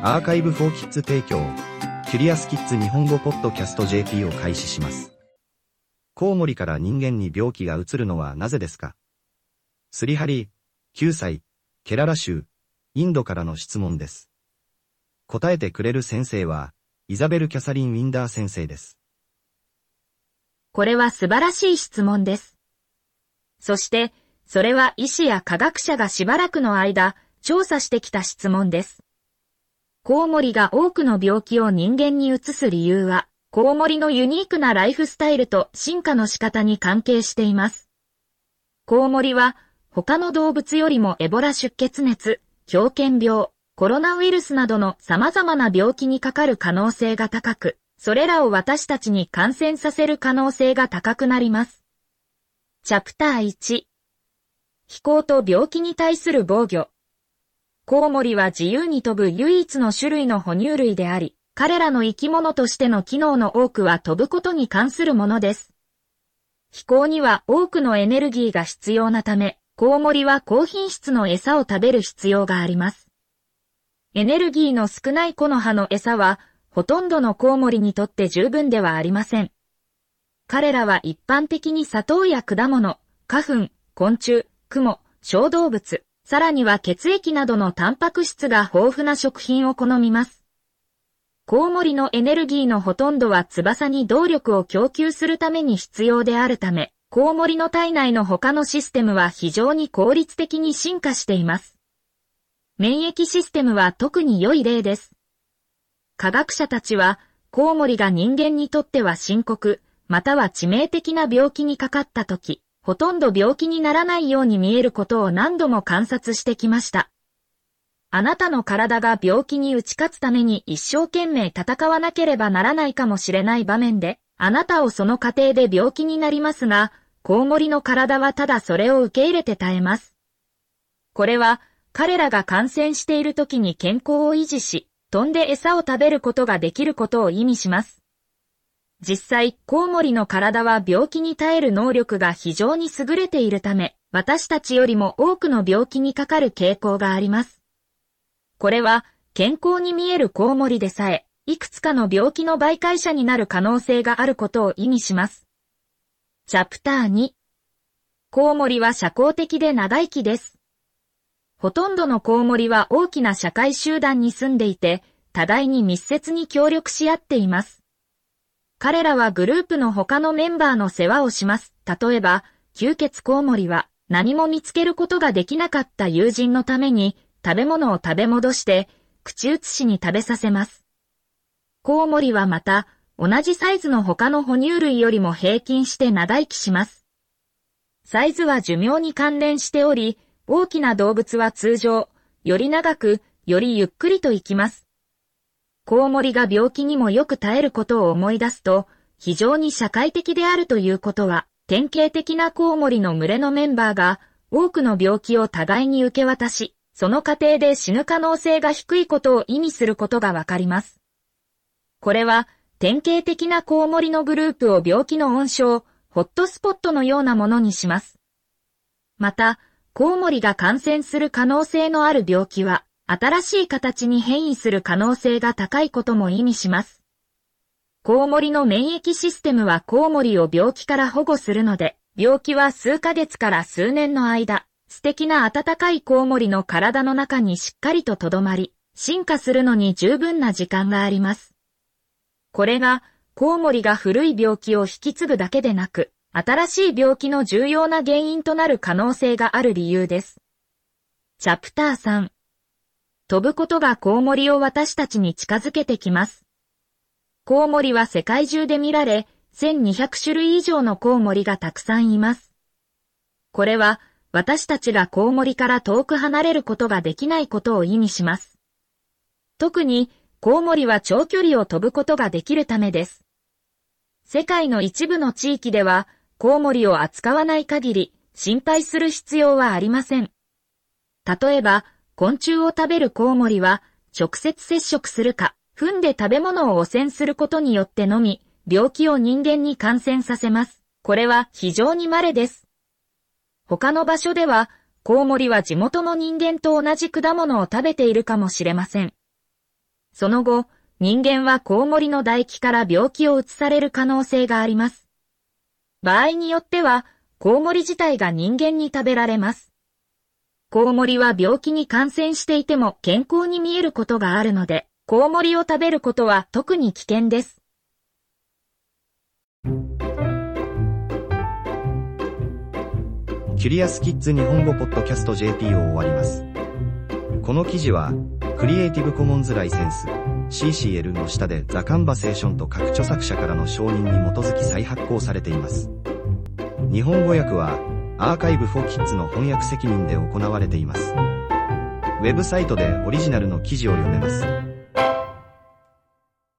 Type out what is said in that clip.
アーカイブフォーキッズ提供、キュリアスキッズ日本語ポッドキャスト JP を開始します。コウモリから人間に病気が移るのはなぜですか？スリハリ、9歳、ケララ州、インドからの質問です。答えてくれる先生は、イザベル・キャサリン・ウィンダー先生です。これは素晴らしい質問です。そして、それは医師や科学者がしばらくの間、調査してきた質問です。コウモリが多くの病気を人間に移す理由は、コウモリのユニークなライフスタイルと進化の仕方に関係しています。コウモリは、他の動物よりもエボラ出血熱、狂犬病、コロナウイルスなどの様々な病気にかかる可能性が高く、それらを私たちに感染させる可能性が高くなります。チャプター1飛行と病気に対する防御コウモリは自由に飛ぶ唯一の種類の哺乳類であり、彼らの生き物としての機能の多くは飛ぶことに関するものです。飛行には多くのエネルギーが必要なため、コウモリは高品質の餌を食べる必要があります。エネルギーの少ない木の葉の餌は、ほとんどのコウモリにとって十分ではありません。彼らは一般的に砂糖や果物、花粉、昆虫、雲、小動物、さらには血液などのタンパク質が豊富な食品を好みます。コウモリのエネルギーのほとんどは翼に動力を供給するために必要であるため、コウモリの体内の他のシステムは非常に効率的に進化しています。免疫システムは特に良い例です。科学者たちは、コウモリが人間にとっては深刻、または致命的な病気にかかったとき、ほとんど病気にならないように見えることを何度も観察してきました。あなたの体が病気に打ち勝つために一生懸命戦わなければならないかもしれない場面で、あなたをその過程で病気になりますが、コウモリの体はただそれを受け入れて耐えます。これは、彼らが感染している時に健康を維持し、飛んで餌を食べることができることを意味します。実際、コウモリの体は病気に耐える能力が非常に優れているため、私たちよりも多くの病気にかかる傾向があります。これは、健康に見えるコウモリでさえ、いくつかの病気の媒介者になる可能性があることを意味します。チャプター2コウモリは社交的で長生きです。ほとんどのコウモリは大きな社会集団に住んでいて、互いに密接に協力し合っています。彼らはグループの他のメンバーの世話をします。例えば、吸血コウモリは何も見つけることができなかった友人のために食べ物を食べ戻して口移しに食べさせます。コウモリはまた同じサイズの他の哺乳類よりも平均して長生きします。サイズは寿命に関連しており、大きな動物は通常、より長く、よりゆっくりと生きます。コウモリが病気にもよく耐えることを思い出すと、非常に社会的であるということは、典型的なコウモリの群れのメンバーが、多くの病気を互いに受け渡し、その過程で死ぬ可能性が低いことを意味することがわかります。これは、典型的なコウモリのグループを病気の温床、ホットスポットのようなものにします。また、コウモリが感染する可能性のある病気は、新しい形に変異する可能性が高いことも意味します。コウモリの免疫システムはコウモリを病気から保護するので、病気は数ヶ月から数年の間、素敵な暖かいコウモリの体の中にしっかりと留まり、進化するのに十分な時間があります。これが、コウモリが古い病気を引き継ぐだけでなく、新しい病気の重要な原因となる可能性がある理由です。チャプター3飛ぶことがコウモリを私たちに近づけてきます。コウモリは世界中で見られ、1200種類以上のコウモリがたくさんいます。これは、私たちがコウモリから遠く離れることができないことを意味します。特に、コウモリは長距離を飛ぶことができるためです。世界の一部の地域では、コウモリを扱わない限り、心配する必要はありません。例えば、昆虫を食べるコウモリは、直接接触するか、糞で食べ物を汚染することによってのみ、病気を人間に感染させます。これは非常に稀です。他の場所では、コウモリは地元の人間と同じ果物を食べているかもしれません。その後、人間はコウモリの唾液から病気を移される可能性があります。場合によっては、コウモリ自体が人間に食べられます。コウモリは病気に感染していても健康に見えることがあるので、コウモリを食べることは特に危険です。キュリアスキッズ日本語ポッドキャスト JP を終わります。この記事は、クリエイティブコモンズライセンス CCL の下でザ・カンバセーションと各著作者からの承認に基づき再発行されています。日本語訳はアーカイブフォーキッズの翻訳責任で行われています。ウェブサイトでオリジナルの記事を読めます。